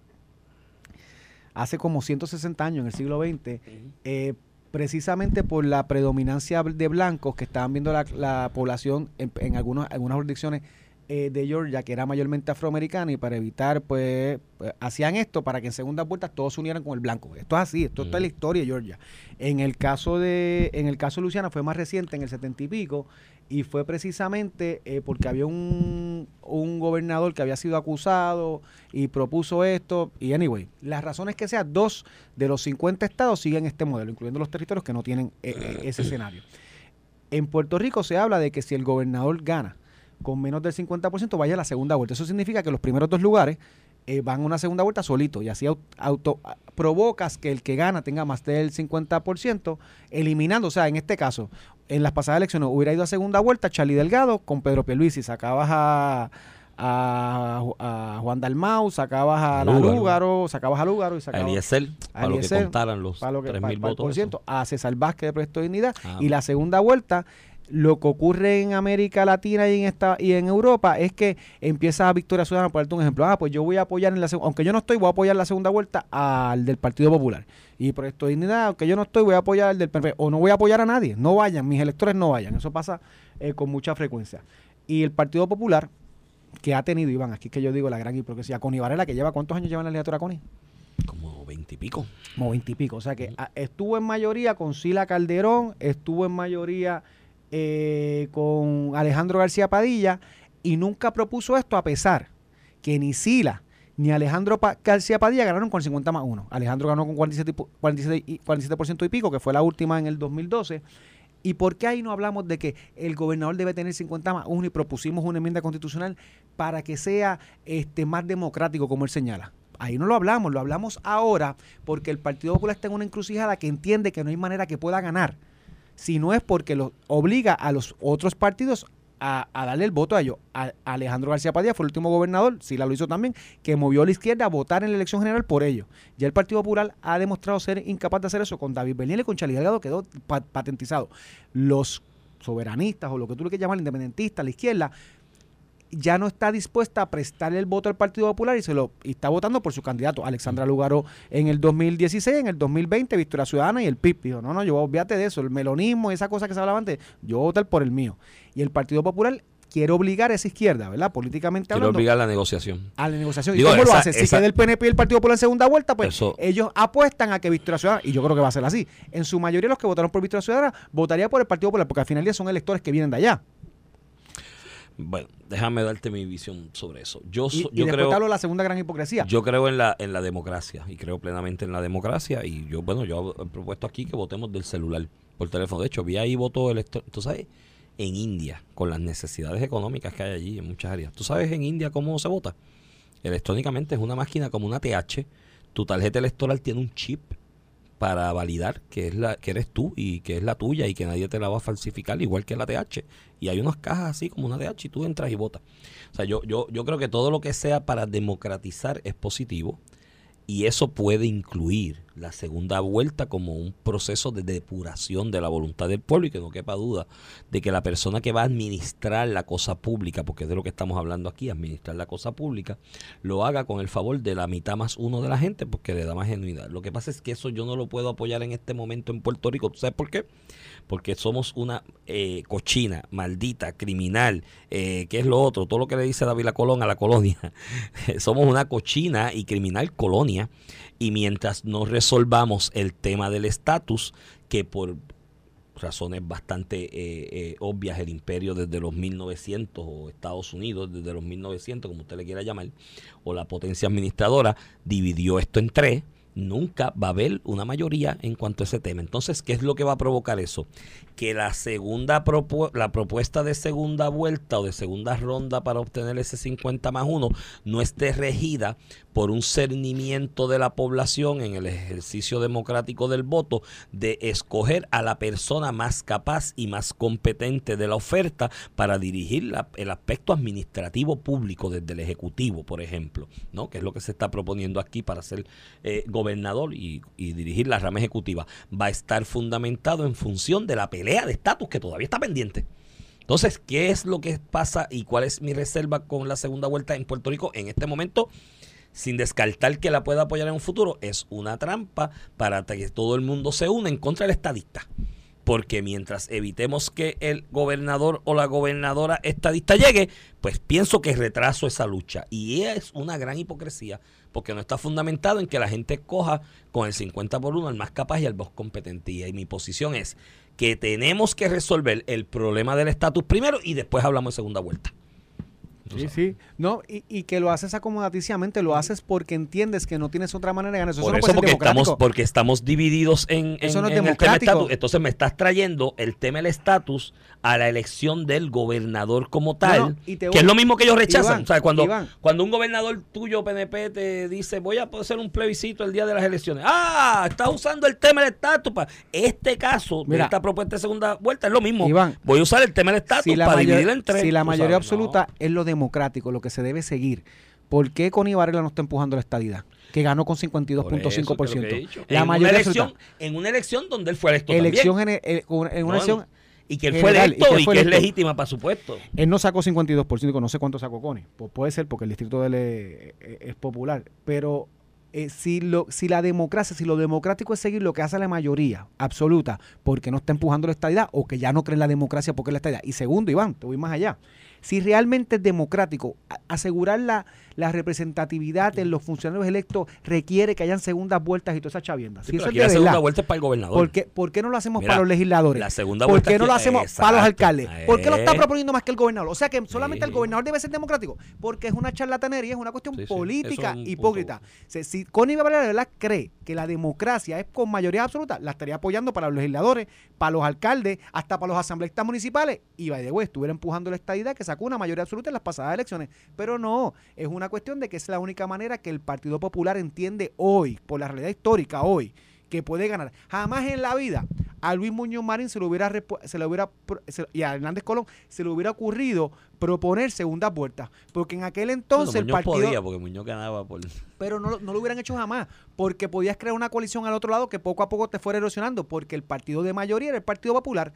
hace como 160 años, en el siglo XX, eh, precisamente por la predominancia de blancos que estaban viendo la, la población en, en algunos, algunas jurisdicciones eh, de Georgia, que era mayormente afroamericana, y para evitar, pues, pues, hacían esto para que en segundas vueltas todos se unieran con el blanco. Esto es así, esto está en la historia de Georgia. En el caso de, en el caso de Luisiana fue más reciente, en el setenta y pico, y fue precisamente eh, porque había un, un gobernador que había sido acusado y propuso esto. Y anyway, las razones que sea, dos de los 50 estados siguen este modelo, incluyendo los territorios que no tienen eh, ese escenario. En Puerto Rico se habla de que si el gobernador gana con menos del 50%, vaya a la segunda vuelta. Eso significa que los primeros dos lugares eh, van a una segunda vuelta solito y así au- auto, a- provocas que el que gana tenga más del 50%, eliminando, o sea, en este caso, en las pasadas elecciones hubiera ido a segunda vuelta Charlie Delgado con Pedro Pierluisi, sacabas a, a, a Juan Dalmau, sacabas a, A. Lúgaro, sacabas a Lúgaro y a sacabas Eliezer, para lo que Eliezer, contaran los para lo que 3 pa- mil pa- votos. por ciento, a César Vázquez de Proyecto de Dignidad Ah, y la segunda vuelta lo que ocurre en América Latina y en esta y en Europa es que empieza Victoria Ciudadana por darte un ejemplo ah pues yo voy a apoyar en la aunque yo no estoy voy a apoyar la segunda vuelta al del Partido Popular y Proyecto de Dignidad aunque yo no estoy voy a apoyar al del PP o no voy a apoyar a nadie no vayan mis electores no vayan eso pasa eh, con mucha frecuencia y el Partido Popular que ha tenido Iván aquí es que yo digo la gran hipocresía Connie Varela que lleva cuántos años lleva en la legislatura Connie Como 20 y pico. como 20 y pico. O sea que a- estuvo en mayoría con Sila Calderón, estuvo en mayoría eh, con Alejandro García Padilla y nunca propuso esto a pesar que ni Sila ni Alejandro García Padilla ganaron con 50 más 1. Alejandro ganó con 47, y pu- 47, y, 47% y pico, que fue la última en el 2012. ¿Y por qué ahí no hablamos de que el gobernador debe tener 50 más 1 y propusimos una enmienda constitucional para que sea este más democrático, como él señala? Ahí no lo hablamos, lo hablamos ahora porque el Partido Popular está en una encrucijada que entiende que no hay manera que pueda ganar, si no es porque lo obliga a los otros partidos a, a darle el voto a ellos. Alejandro García Padilla fue el último gobernador, sí la lo hizo también, que movió a la izquierda a votar en la elección general por ellos. Ya el Partido Popular ha demostrado ser incapaz de hacer eso con David Bernier y con Charlie Delgado quedó pa- patentizado. Los soberanistas o lo que tú le quieras llamar independentistas, la izquierda, ya no está dispuesta a prestarle el voto al Partido Popular y se lo y está votando por su candidato, Alexandra Lugaro, en el 2016, en el 2020, Victoria Ciudadana y el PIB. Dijo, no, no, yo olvídate de eso, el melonismo, esa cosa que se hablaba antes, yo voy a votar por el mío. Y el Partido Popular quiere obligar a esa izquierda, ¿verdad? Políticamente hablando, obligar la negociación. a la negociación. Digo, ¿Y cómo lo hace? Si queda el PNP y el Partido Popular en segunda vuelta, pues Eso- ellos apuestan a que Victoria Ciudadana, y yo creo que va a ser así, en su mayoría los que votaron por Victoria Ciudadana votaría por el Partido Popular, porque al final día son electores que vienen de allá. Bueno, déjame darte mi visión sobre eso. Yo, Y, yo después creo te hablo de la segunda gran hipocresía. Yo creo en la, en la democracia y creo plenamente en la democracia y yo, bueno, yo he propuesto aquí que votemos del celular por teléfono. De hecho, vi ahí voto electrónico. Tú sabes, en India, con las necesidades económicas que hay allí en muchas áreas. ¿Tú sabes en India cómo se vota? Electrónicamente es una máquina como una TH. Tu tarjeta electoral tiene un chip para validar que es la que eres tú y que es la tuya y que nadie te la va a falsificar igual que la TH y hay unas cajas así como una TH y tú entras y votas. O sea yo yo yo creo que todo lo que sea para democratizar es positivo y eso puede incluir la segunda vuelta como un proceso de depuración de la voluntad del pueblo y que no quepa duda de que la persona que va a administrar la cosa pública, porque es de lo que estamos hablando aquí, administrar la cosa pública, lo haga con el favor de la mitad más uno de la gente porque le da más genuidad. Lo que pasa es que eso yo no lo puedo apoyar en este momento en Puerto Rico. ¿Tú sabes por qué? Porque somos una eh, cochina, maldita, criminal, eh, ¿qué es lo otro? Todo lo que le dice David Colón a la colonia. somos una cochina y criminal colonia y mientras no el tema del estatus, que por razones bastante eh, eh, obvias el imperio desde los 1900 o Estados Unidos desde los 1900, como usted le quiera llamar, o la potencia administradora, dividió esto en tres, nunca va a haber una mayoría en cuanto a ese tema. Entonces, ¿qué es lo que va a provocar eso? Que la segunda la propuesta de segunda vuelta o de segunda ronda para obtener ese 50 más 1 no esté regida por un cernimiento de la población en el ejercicio democrático del voto de escoger a la persona más capaz y más competente de la oferta para dirigir el aspecto administrativo público desde el Ejecutivo, por ejemplo, ¿no? que es lo que se está proponiendo aquí para ser eh, gobernador y, dirigir la rama ejecutiva. Va a estar fundamentado en función de la pelea de estatus que todavía está pendiente. Entonces, ¿qué es lo que pasa y cuál es mi reserva con la segunda vuelta en Puerto Rico en este momento? sin descartar que la pueda apoyar en un futuro, es una trampa para que todo el mundo se una en contra del estadista. Porque mientras evitemos que el gobernador o la gobernadora estadista llegue, pues pienso que retraso esa lucha. Y es una gran hipocresía, porque no está fundamentado en que la gente coja con el 50 por 1 al más capaz y al más competente. Y mi posición es que tenemos que resolver el problema del estatus primero y después hablamos de segunda vuelta. Sí, sí. No, y, y, que lo haces acomodaticiamente, lo haces porque entiendes que no tienes otra manera de ganar. Eso, Por eso, porque, estamos, porque estamos divididos en, eso no es el tema estatus. Entonces me estás trayendo el tema del estatus a la elección del gobernador como tal, que es lo mismo que ellos rechazan. o sea, cuando, cuando un gobernador tuyo, PNP, te dice, voy a hacer un plebiscito el día de las elecciones. Ah, estás usando el tema del estatus. Para este caso, Mira, esta propuesta de segunda vuelta es lo mismo. voy a usar el tema del estatus para dividir entre... Si la mayoría absoluta es lo democrático, lo que se debe seguir, ¿por qué Connie Varela no está empujando la estadidad? que ganó con 52.5%. La en mayoría una elección, en una elección donde él fue electo elección En, en, una elección y que él fue electo y que, es legítima para su puesto. Él no sacó 52%, no sé cuánto sacó Connie. Pues puede ser porque el distrito de él es, es popular, pero eh, si, lo, si la democracia, si lo democrático es seguir lo que hace la mayoría absoluta, porque no está empujando la estadidad o que ya no cree en la democracia porque es la estadidad. Y segundo, Iván, te voy más allá. Si realmente es democrático, asegurar la, la representatividad en los funcionarios electos requiere que hayan segundas vueltas y toda esa chavienda. si eso es la segunda vuelta es para el gobernador. ¿Por qué, ¿Por qué no lo hacemos para los legisladores? La segunda ¿Por qué no lo hacemos para los alcaldes? ¿Por qué lo está proponiendo más que el gobernador? O sea que solamente el gobernador debe ser democrático. Porque es una charlatanería, es una cuestión política hipócrita. si Connie Valera de verdad cree que la democracia es con mayoría absoluta, la estaría apoyando para los legisladores, para los alcaldes, hasta para los asambleístas municipales. Y by the way, estuviera empujando la estadidad que sacó una mayoría absoluta en las pasadas elecciones. Pero no, es una cuestión de que es la única manera que el Partido Popular entiende hoy, por la realidad histórica hoy, que puede ganar. Jamás en la vida a Luis Muñoz Marín se le hubiera, se le hubiera y a Hernández Colón se le hubiera ocurrido proponer segunda vuelta. Porque en aquel entonces el partido. podía, porque Muñoz ganaba por. Pero no, no, lo hubieran hecho jamás. Porque podías crear una coalición al otro lado que poco a poco te fuera erosionando. Porque el partido de mayoría era el Partido Popular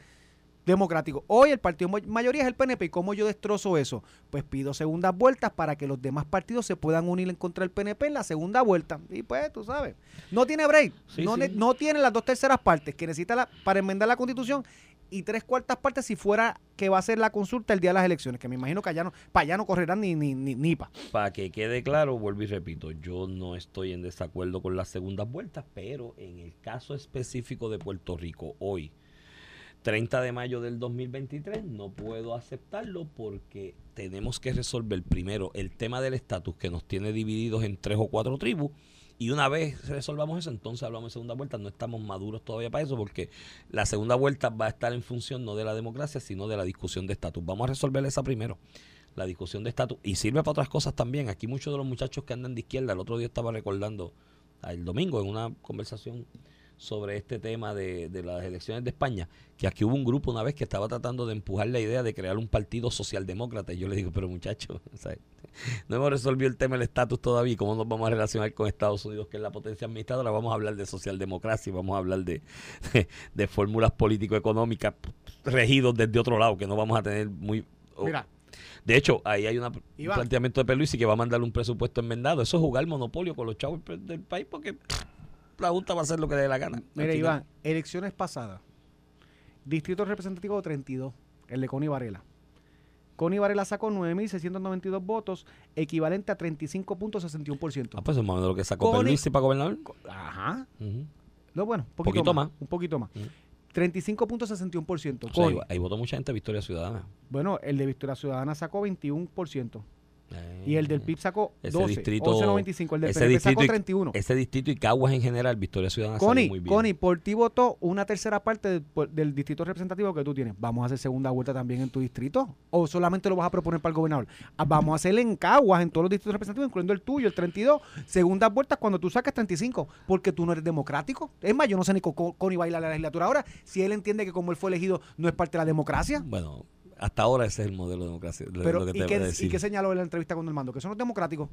democrático. Hoy el partido mayoría es el PNP. ¿Y cómo yo destrozo eso? Pues pido segundas vueltas para que los demás partidos se puedan unir en contra del PNP en la segunda vuelta. Y pues, tú sabes, no tiene break. no, no, tiene las dos terceras partes que necesita la, para enmendar la constitución y tres cuartas partes si fuera que va a ser la consulta el día de las elecciones, que me imagino que allá no, para allá no correrán ni, ni, ni, ni pa. Para que quede claro, vuelvo y repito, yo no estoy en desacuerdo con las segundas vueltas, pero en el caso específico de Puerto Rico, hoy, 30 de mayo del 2023 no puedo aceptarlo porque tenemos que resolver primero el tema del estatus que nos tiene divididos en tres o cuatro tribus. Y una vez resolvamos eso entonces hablamos de segunda vuelta. No estamos maduros todavía para eso porque la segunda vuelta va a estar en función no de la democracia sino de la discusión de estatus. Vamos a resolver esa primero la discusión de estatus. Y sirve para otras cosas también. Aquí muchos de los muchachos que andan de izquierda el otro día estaba recordando el domingo en una conversación sobre este tema de, de las elecciones de España, que aquí hubo un grupo una vez que estaba tratando de empujar la idea de crear un partido socialdemócrata. Y yo le digo, pero muchachos, no hemos resolvido el tema del estatus todavía. ¿Cómo nos vamos a relacionar con Estados Unidos, que es la potencia administradora? Vamos a hablar de socialdemocracia y vamos a hablar de, de, fórmulas político-económicas regidos desde otro lado, que no vamos a tener muy... Mira, de hecho, ahí hay una, un planteamiento de Peluisi que va a mandar un presupuesto enmendado. Eso es jugar monopolio con los chavos del país porque la Junta va a hacer lo que le dé la gana. Mira, Iván, elecciones pasadas. Distrito representativo 32, el de Connie Varela. Connie Varela sacó 9.692 votos, equivalente a 35.61%. Ah, pues es más o menos lo que sacó Peluisi para gobernador. Ajá. No, bueno, un poquito, más, Un poquito más. 35.61%. O ahí, votó mucha gente de Victoria Ciudadana. Bueno, el de Victoria Ciudadana sacó 21%. Y el del PIB sacó 12, distrito, 11.95. El del PNP sacó 31. Ese distrito y Caguas en general, Victoria Ciudadana Connie, muy bien. Connie, por ti votó una tercera parte del, distrito representativo que tú tienes. ¿Vamos a hacer segunda vuelta también en tu distrito? ¿O solamente lo vas a proponer para el gobernador? Ah, vamos a hacerle en Caguas, en todos los distritos representativos, incluyendo el tuyo, el 32. Segundas vueltas cuando tú saques 35, porque tú no eres democrático. Es más, yo no sé ni cómo Connie va a ir a la legislatura ahora, si él entiende que como él fue elegido no es parte de la democracia. Bueno, hasta ahora ese es el modelo de democracia. Pero, ¿y, qué, ¿y, qué, señaló en la entrevista con el mando? Que eso no es democrático.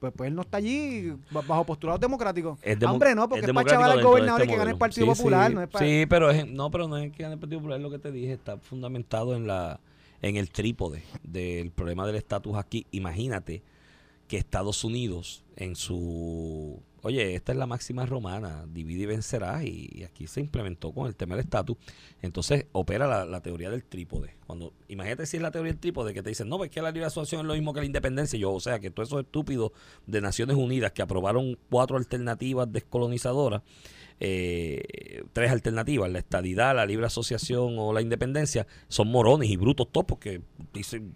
Pues, pues él no está allí bajo postulados democráticos. Hombre, no, porque es, para chaval al gobernador y que gane el Partido Popular. Sí, no es sí pero, es, no, pero no es que gane el Partido Popular, es lo que te dije, está fundamentado en la en el trípode del problema del estatus aquí. Imagínate que Estados Unidos en su oye, esta es la máxima romana, divide y vencerás, y, aquí se implementó con el tema del estatus. Entonces opera la, teoría del trípode. Cuando, imagínate si es la teoría del trípode que te dicen, no, es que la libre asociación es lo mismo que la independencia. yo, o sea, que todos esos estúpidos de Naciones Unidas que aprobaron cuatro alternativas descolonizadoras, eh, tres alternativas, la estadidad, la libre asociación o la independencia, son morones y brutos todos porque dicen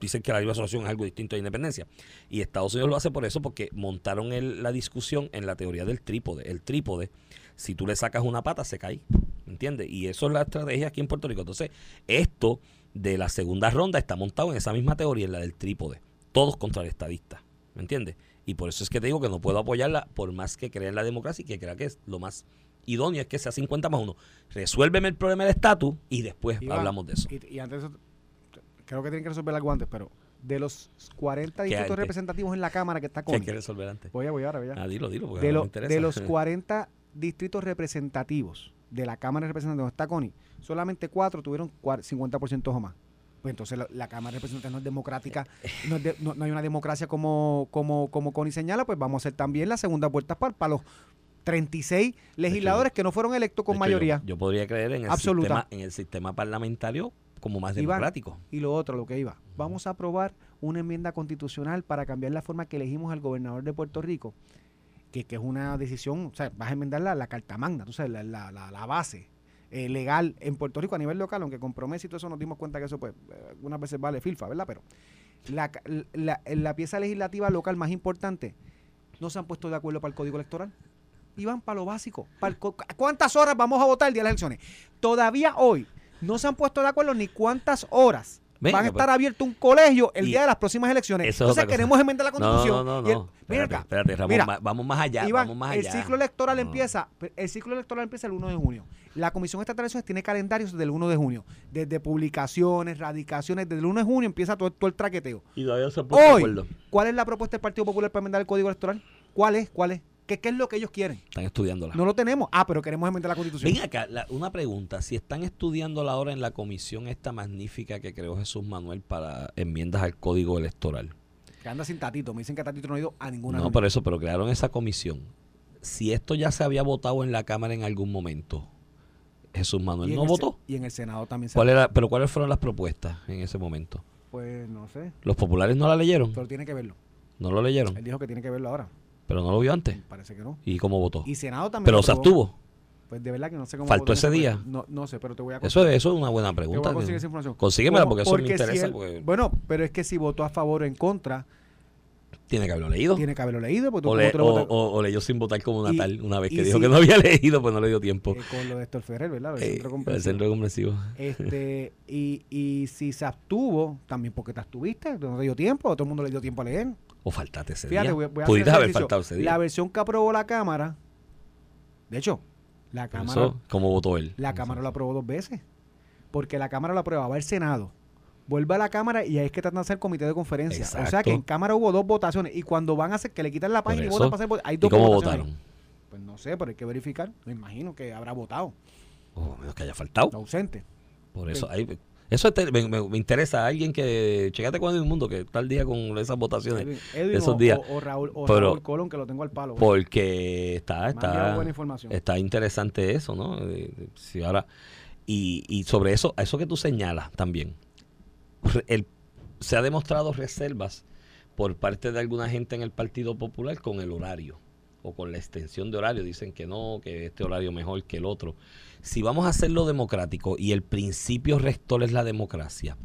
dicen que la libre asociación es algo distinto a la independencia. Y Estados Unidos lo hace por eso, porque montaron la discusión en la teoría del trípode. El trípode, si tú le sacas una pata, se cae. ¿Entiendes? Y eso es la estrategia aquí en Puerto Rico. Entonces, esto de la segunda ronda está montado en esa misma teoría, en la del trípode. Todos contra el estadista. ¿Me entiendes? Y por eso es que te digo que no puedo apoyarla por más que crea en la democracia y que crea que es lo más idóneo es que sea 50 más 1. Resuélveme el problema del estatus y después hablamos de eso. Y, y antes creo que tienen que resolver algo antes, pero de los 40 distritos representativos en la Cámara que está con. ¿Qué resolver antes? Voy a, voy ahora, voy a. Ah, dilo, dilo, porque de, lo, interesa. de los 40 distritos representativos de la Cámara de Representantes está Connie, solamente cuatro tuvieron 50% o más. Pues entonces la, Cámara de Representantes no es democrática, no, no, hay una democracia como, como, como Connie señala, pues vamos a hacer también la segunda vuelta para, para los 36 legisladores que no fueron electos con mayoría. Yo, podría creer en el, Sistema, en el sistema parlamentario como más democrático. y lo otro, lo que iba, vamos a aprobar una enmienda constitucional para cambiar la forma que elegimos al gobernador de Puerto Rico, que, es una decisión, o sea, vas a enmendar la, carta magna, tú sabes, la, la, base eh, legal en Puerto Rico a nivel local, aunque con promesa y todo eso nos dimos cuenta que eso pues eh, algunas veces vale filfa, ¿verdad? Pero la, la, la pieza legislativa local más importante, no se han puesto de acuerdo para el código electoral y van para lo básico. Para ¿Cuántas horas vamos a votar el día de las elecciones? Todavía hoy no se han puesto de acuerdo ni cuántas horas van a estar pues, abierto un colegio el día de las próximas elecciones. Entonces queremos enmendar la constitución. No, no, no. mira espérate, vamos, más allá. vamos más allá. El ciclo electoral empieza, el ciclo electoral empieza el 1 de junio. La Comisión Estatal de Elecciones tiene calendarios desde el 1 de junio. Desde publicaciones, radicaciones, desde el 1 de junio empieza todo, todo el traqueteo. Y todavía se Hoy, ¿cuál es la propuesta del Partido Popular para enmendar el código electoral? ¿Cuál es? ¿Cuál es? ¿Qué, es lo que ellos quieren? Están estudiándola. No lo tenemos. Ah, pero queremos enmendar la constitución. Ven acá, una pregunta. Si están estudiándola ahora en la comisión esta magnífica que creó Jesús Manuel para enmiendas al código electoral. Que anda sin Tatito. Me dicen que Tatito no ha ido a ninguna. No, por eso, pero crearon esa comisión. Si esto ya se había votado en la Cámara en algún momento, Jesús Manuel no votó. Y en el Senado también se ¿Cuál era, Pero ¿cuáles fueron las propuestas en ese momento? Pues no sé. ¿Los populares no la leyeron? Pero tiene que verlo. ¿No lo leyeron? Él dijo que tiene que verlo ahora. Pero no lo vio antes. Parece que no. ¿Y cómo votó? Y Senado también. Pero se abstuvo. Pues de verdad que no sé cómo. ¿Faltó ese día? No, no sé, pero te voy a eso, eso es una buena pregunta. Te voy a conseguir esa información. Consíguemela porque eso me interesa. Bueno, pero es que si votó a favor o en contra. Tiene que haberlo leído. Tiene que haberlo leído. o, le, o, leyó sin votar como Natal una vez que dijo que no había leído, pues no le dio tiempo. Eh, con lo de Héctor Ferrer, ¿verdad? El, eh, centro, comprensivo. el centro comprensivo. Este, y, y si se abstuvo, también porque te abstuviste, no te dio tiempo, todo el mundo le dio tiempo a leer. O faltaste ese día. Pudiste haber faltado ese día. La versión que aprobó la Cámara De hecho, la Por Cámara, eso, ¿cómo votó él? la Cámara lo aprobó dos veces. Porque la Cámara lo aprobaba el Senado. Vuelve a la Cámara y ahí es que tratan de hacer comité de conferencia. O sea que en Cámara hubo dos votaciones. Y cuando van a hacer que le quitan la página y votan para hacer hay ¿Y dos cómo votaciones. votaron? Pues no sé, pero hay que verificar. Me imagino que habrá votado. Oh, menos que haya faltado. Ausente. Por eso, ahí, eso te- me, me- me interesa. Alguien que, checate con el mundo que está al día con esas votaciones. Edwin, Edwin esos o, días. o- o Raúl, o Pero- Raúl Colón, que lo tengo al palo. Porque está, está, buena información. está interesante eso, ¿no? Eh, Si ahora, y, y sobre eso, a eso que tú señalas también, el, se ha demostrado reservas por parte de alguna gente en el Partido Popular con el horario o con la extensión de horario. Dicen que no, que este horario mejor que el otro. Si vamos a hacerlo democrático y el principio rector es la democracia,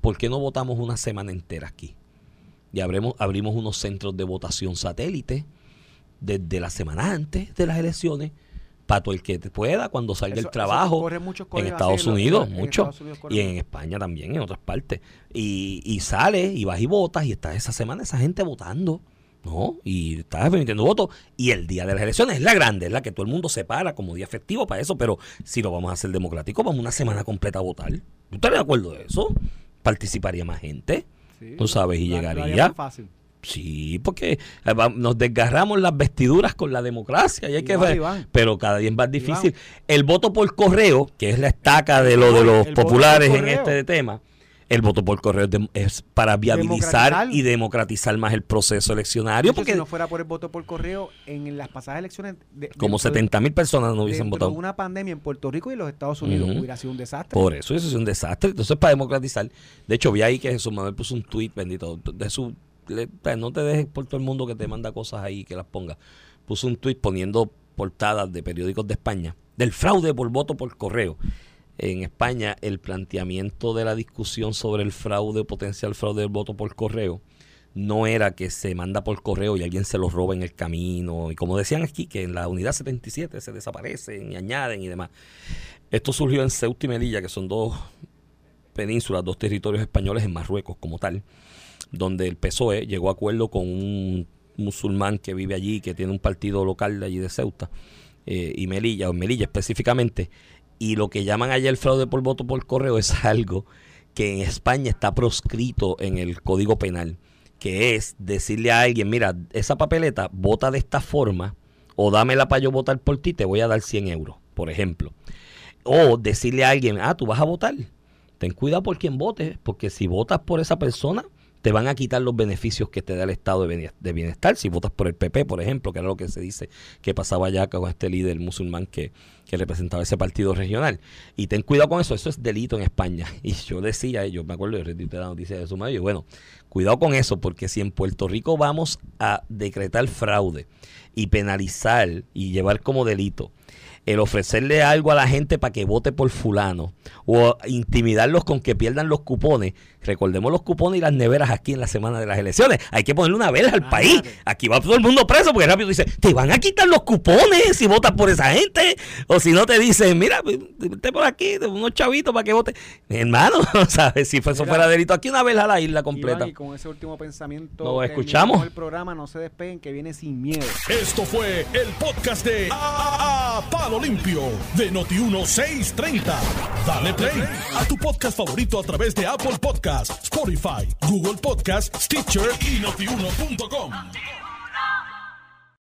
¿por qué no votamos una semana entera aquí? Y abremos, abrimos unos centros de votación satélite desde la semana antes de las elecciones para todo el que te pueda cuando salga Eso- el trabajo en Estados Unidos, mucho. Y en. España también, en otras partes. Y, y sale y vas y votas y está esa semana esa gente votando. ¿No? Y estás emitiendo votos. Y el día de las elecciones es la grande, es la que todo el mundo se para como día festivo para eso. Pero si lo vamos a hacer democrático, vamos una semana completa a votar. ¿Tú estás de acuerdo de eso? Participaría más gente. Sí, tú sabes, y llegaría. más fácil. Sí, porque eh, nos desgarramos las vestiduras con la democracia y hay que ver, pero cada día es más difícil. El voto por correo, que es la estaca de lo de los El voto populares en este tema, el voto por correo es, para viabilizar y democratizar más el proceso eleccionario, porque si no fuera por el voto por correo, en las pasadas elecciones. de- como dentro de- 70 mil personas no hubiesen votado. una pandemia en Puerto Rico y los Estados Unidos hubiera sido un desastre. Por eso, eso es un desastre. Entonces, para democratizar, de hecho, vi ahí que Jesús Manuel puso un tuit, bendito, de su, le- pues, no te dejes por todo el mundo que te manda cosas ahí que las ponga. Puso un tuit poniendo portadas de periódicos de España, del fraude por voto por correo. En España, el planteamiento de la discusión sobre el fraude, potencial fraude del voto por correo, no era que se manda por correo y alguien se lo roba en el camino. Y como decían aquí, que en la unidad 77 se desaparecen y añaden y demás. Esto surgió en Ceuta y Melilla, que son dos penínsulas, dos territorios españoles en Marruecos como tal, donde el PSOE llegó a acuerdo con un musulmán que vive allí, que tiene un partido local de allí de Ceuta eh, y Melilla, o Melilla específicamente, y lo que llaman allá el fraude por voto por correo es algo que en España está proscrito en el Código Penal, que es decirle a alguien, mira, esa papeleta vota de esta forma, o dámela para yo votar por ti, te voy a dar 100 euros, por ejemplo. O decirle a alguien, ah, tú vas a votar. Ten cuidado por quien votes, porque si votas por esa persona, te van a quitar los beneficios que te da el estado de bienes- de bienestar. Si votas por el PP, por ejemplo, que era lo que se dice que pasaba allá con este líder musulmán que, que representaba ese partido regional. Y ten cuidado con eso, eso es delito en España. Y yo decía, yo me acuerdo, yo retuiteé la noticia de su madre, bueno, cuidado con eso, porque si en Puerto Rico vamos a decretar fraude y penalizar y llevar como delito el ofrecerle algo a la gente para que vote por fulano o intimidarlos con que pierdan los cupones. Recordemos los cupones y las neveras aquí en la semana de las elecciones. Hay que ponerle una vela al país. Aquí va todo el mundo preso porque rápido dice, te van a quitar los cupones si votas por esa gente. O si no te dicen, mira, vete por aquí, unos chavitos para que vote. Mi hermano, ¿sabes? Si eso Mira. fuera delito, aquí una vela a la isla completa. Iván, y con ese último pensamiento. Nos escuchamos. El programa no se despeguen que viene sin miedo. Esto fue el podcast de A, A- Palo Limpio de Noti1630. Dale play a tu podcast favorito a través de Apple Podcasts, Spotify, Google Podcasts, Stitcher y notiuno.com.